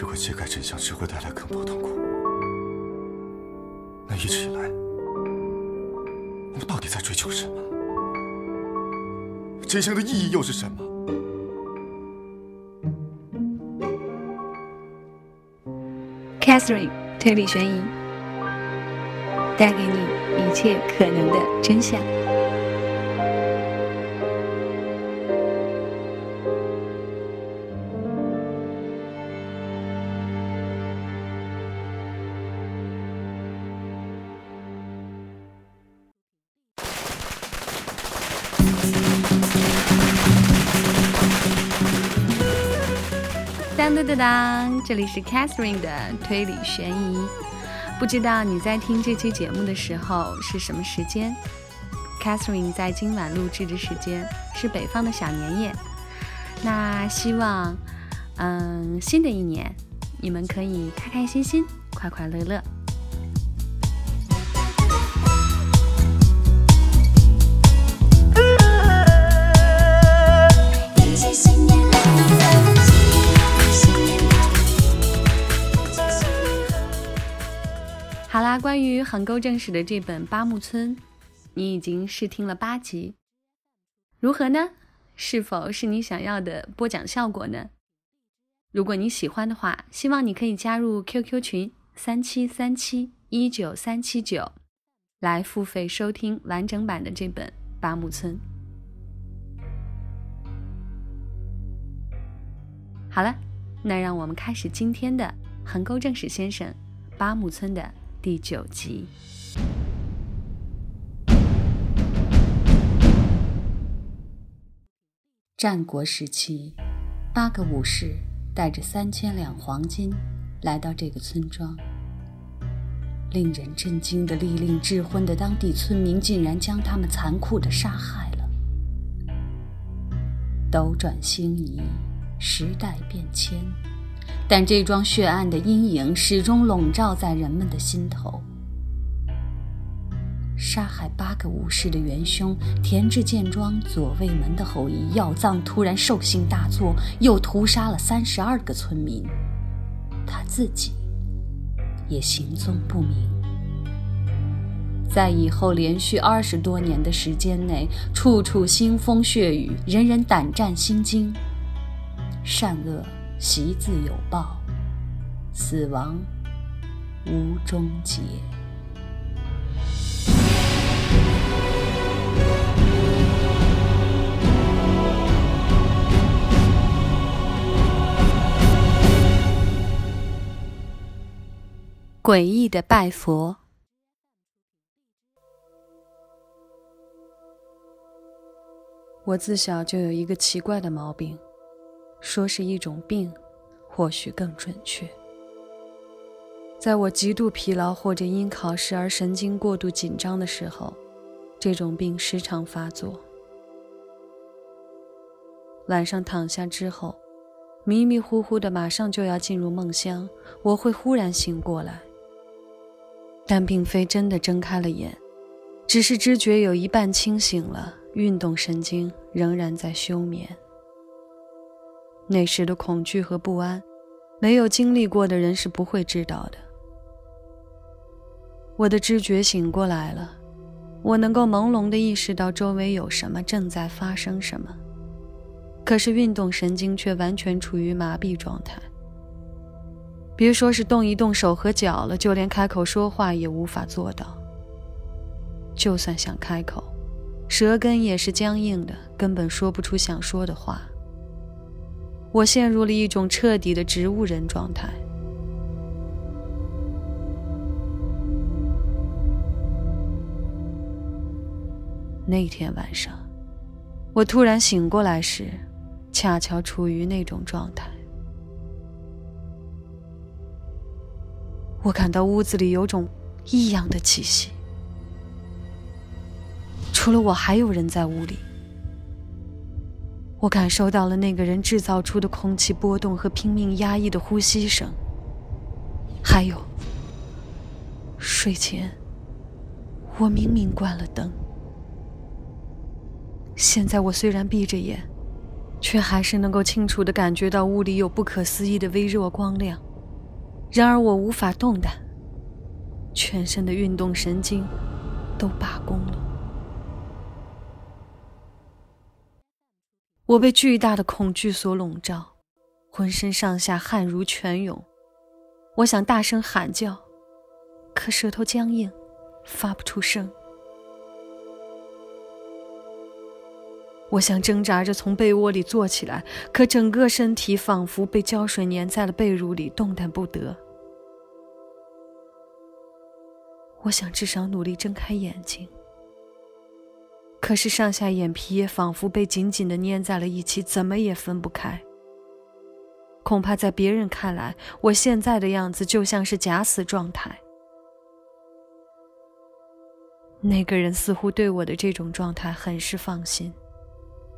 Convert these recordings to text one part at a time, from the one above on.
如果揭开真相只会带来更多痛苦，那一直以来，我们到底在追求什么？真相的意义又是什么？Catherine 推理悬疑，带给你一切可能的真相。当当当当，这里是 Catherine 的推理悬疑。不知道你在听这期节目的时候是什么时间？Catherine 在今晚录制的时间是北方的小年夜。那希望，嗯，新的一年你们可以开开心心、快快乐乐。横沟正史的这本《八木村》，你已经试听了八集，如何呢？是否是你想要的播讲效果呢？如果你喜欢的话，希望你可以加入 QQ 群三七三七一九三七九，来付费收听完整版的这本《八木村》。好了，那让我们开始今天的横沟正史先生八木村的。第九集。战国时期，八个武士带着三千两黄金来到这个村庄。令人震惊的、利令智昏的当地村民，竟然将他们残酷的杀害了。斗转星移，时代变迁。但这桩血案的阴影始终笼罩在人们的心头。杀害八个武士的元凶田志健庄左卫门的后裔药藏突然兽性大作，又屠杀了三十二个村民，他自己也行踪不明。在以后连续二十多年的时间内，处处腥风血雨，人人胆战心惊，善恶。习自有报，死亡无终结。诡异的拜佛。我自小就有一个奇怪的毛病。说是一种病，或许更准确。在我极度疲劳或者因考试而神经过度紧张的时候，这种病时常发作。晚上躺下之后，迷迷糊糊的，马上就要进入梦乡，我会忽然醒过来，但并非真的睁开了眼，只是知觉有一半清醒了，运动神经仍然在休眠。那时的恐惧和不安，没有经历过的人是不会知道的。我的知觉醒过来了，我能够朦胧地意识到周围有什么正在发生什么，可是运动神经却完全处于麻痹状态。别说是动一动手和脚了，就连开口说话也无法做到。就算想开口，舌根也是僵硬的，根本说不出想说的话。我陷入了一种彻底的植物人状态。那天晚上，我突然醒过来时，恰巧处于那种状态。我感到屋子里有种异样的气息，除了我，还有人在屋里。我感受到了那个人制造出的空气波动和拼命压抑的呼吸声，还有睡前我明明关了灯，现在我虽然闭着眼，却还是能够清楚的感觉到屋里有不可思议的微弱光亮，然而我无法动弹，全身的运动神经都罢工了。我被巨大的恐惧所笼罩，浑身上下汗如泉涌。我想大声喊叫，可舌头僵硬，发不出声。我想挣扎着从被窝里坐起来，可整个身体仿佛被胶水粘在了被褥里，动弹不得。我想至少努力睁开眼睛，可是上下眼皮也仿佛被紧紧的粘在了一起，怎么也分不开。恐怕在别人看来，我现在的样子就像是假死状态。那个人似乎对我的这种状态很是放心。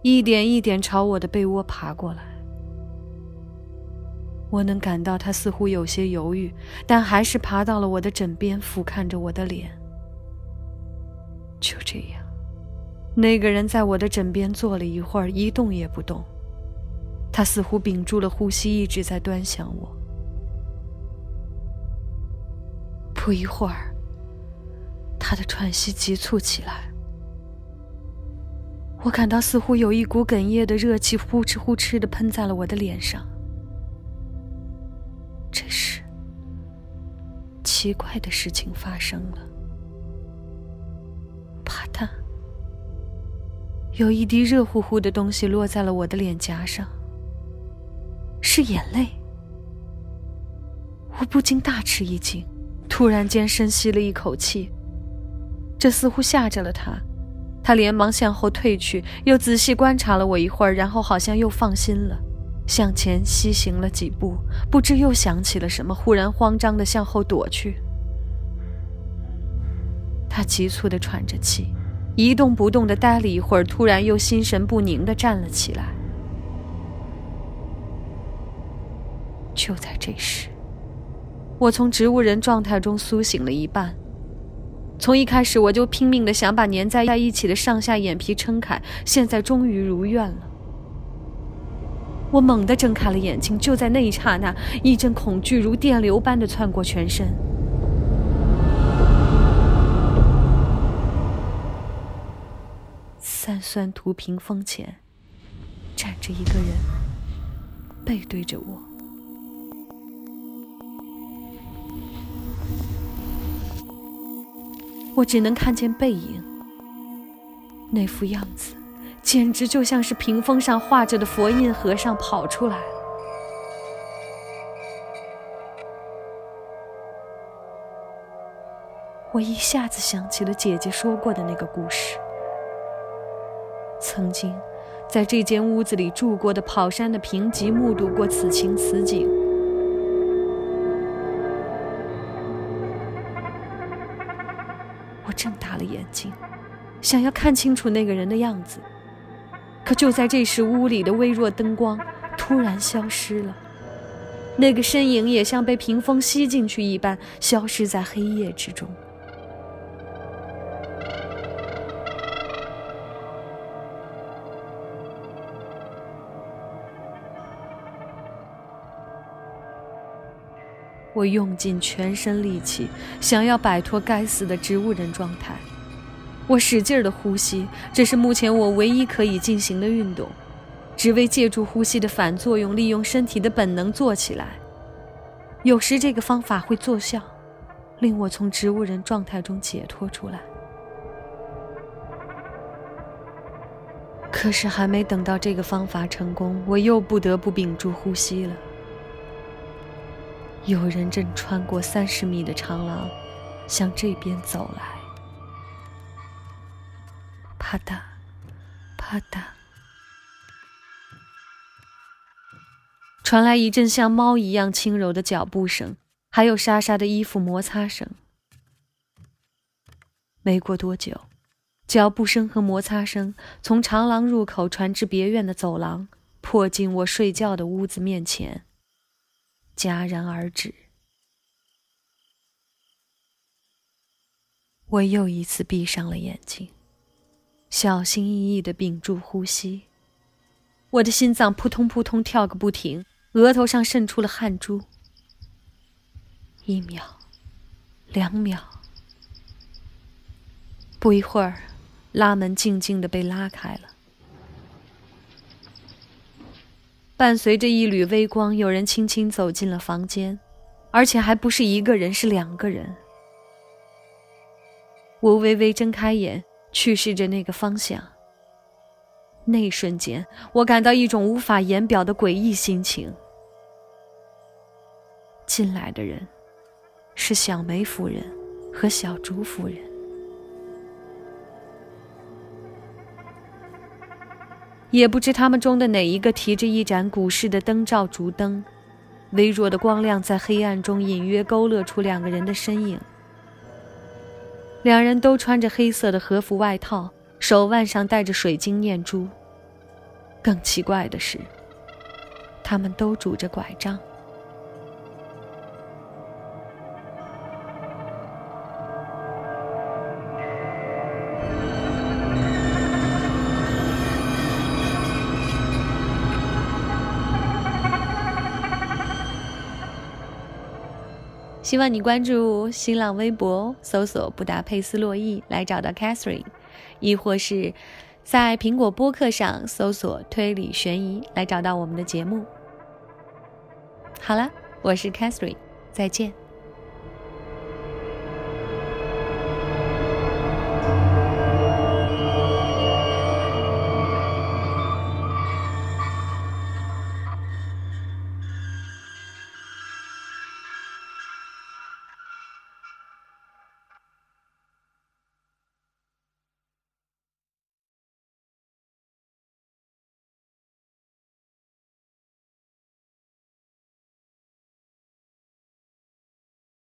一点一点朝我的被窝爬过来，我能感到他似乎有些犹豫，但还是爬到了我的枕边，俯瞰着我的脸。就这样，那个人在我的枕边坐了一会儿，一动也不动。他似乎屏住了呼吸，一直在端详我。不一会儿，他的喘息急促起来。我感到似乎有一股哽咽的热气呼哧呼哧的喷在了我的脸上。这时，奇怪的事情发生了。有一滴热乎乎的东西落在了我的脸颊上，是眼泪。我不禁大吃一惊，突然间深吸了一口气，这似乎吓着了他。他连忙向后退去，又仔细观察了我一会儿，然后好像又放心了，向前西行了几步，不知又想起了什么，忽然慌张的向后躲去。他急促的喘着气，一动不动地待了一会儿，突然又心神不宁地站了起来。就在这时，我从植物人状态中苏醒了一半。从一开始我就拼命的想把粘在在一起的上下眼皮撑开，现在终于如愿了。我猛地睁开了眼睛，就在那一刹那，一阵恐惧如电流般的窜过全身。酸图屏风前，站着一个人，背对着我。我只能看见背影，那副样子，简直就像是屏风上画着的佛印和尚跑出来了。我一下子想起了姐姐说过的那个故事：曾经在这间屋子里住过的跑山的平吉目睹过此情此景。我睁大了眼睛，想要看清楚那个人的样子。可就在这时，屋里的微弱灯光突然消失了，那个身影也像被屏风吸进去一般，消失在黑夜之中。我用尽全身力气，想要摆脱该死的植物人状态。我使劲的呼吸，这是目前我唯一可以进行的运动，只为借助呼吸的反作用，利用身体的本能坐起来。有时这个方法会奏效，令我从植物人状态中解脱出来。可是还没等到这个方法成功，我又不得不屏住呼吸了。有人正穿过三十米的长廊，向这边走来。啪嗒，啪嗒，传来一阵像猫一样轻柔的脚步声，还有沙沙的衣服摩擦声。没过多久，脚步声和摩擦声从长廊入口传至别院的走廊，迫近我睡觉的屋子面前。戛然而止。我又一次闭上了眼睛，小心翼翼的屏住呼吸。我的心脏扑通扑通跳个不停，额头上渗出了汗珠。一秒，两秒，不一会儿，拉门静静的被拉开了。伴随着一缕微光，有人轻轻走进了房间，而且还不是一个人，是两个人。我微微睁开眼，去视着那个方向。那一瞬间，我感到一种无法言表的诡异心情。进来的人，是小梅夫人和小竹夫人。也不知他们中的哪一个提着一盏古式的灯罩烛灯，微弱的光亮在黑暗中隐约勾勒出两个人的身影。两人都穿着黑色的和服外套，手腕上戴着水晶念珠。更奇怪的是，他们都拄着拐杖。希望你关注新浪微博，搜索“布达佩斯洛伊”来找到 Catherine，亦或是在苹果播客上搜索“推理悬疑”来找到我们的节目。好了，我是 Catherine，再见。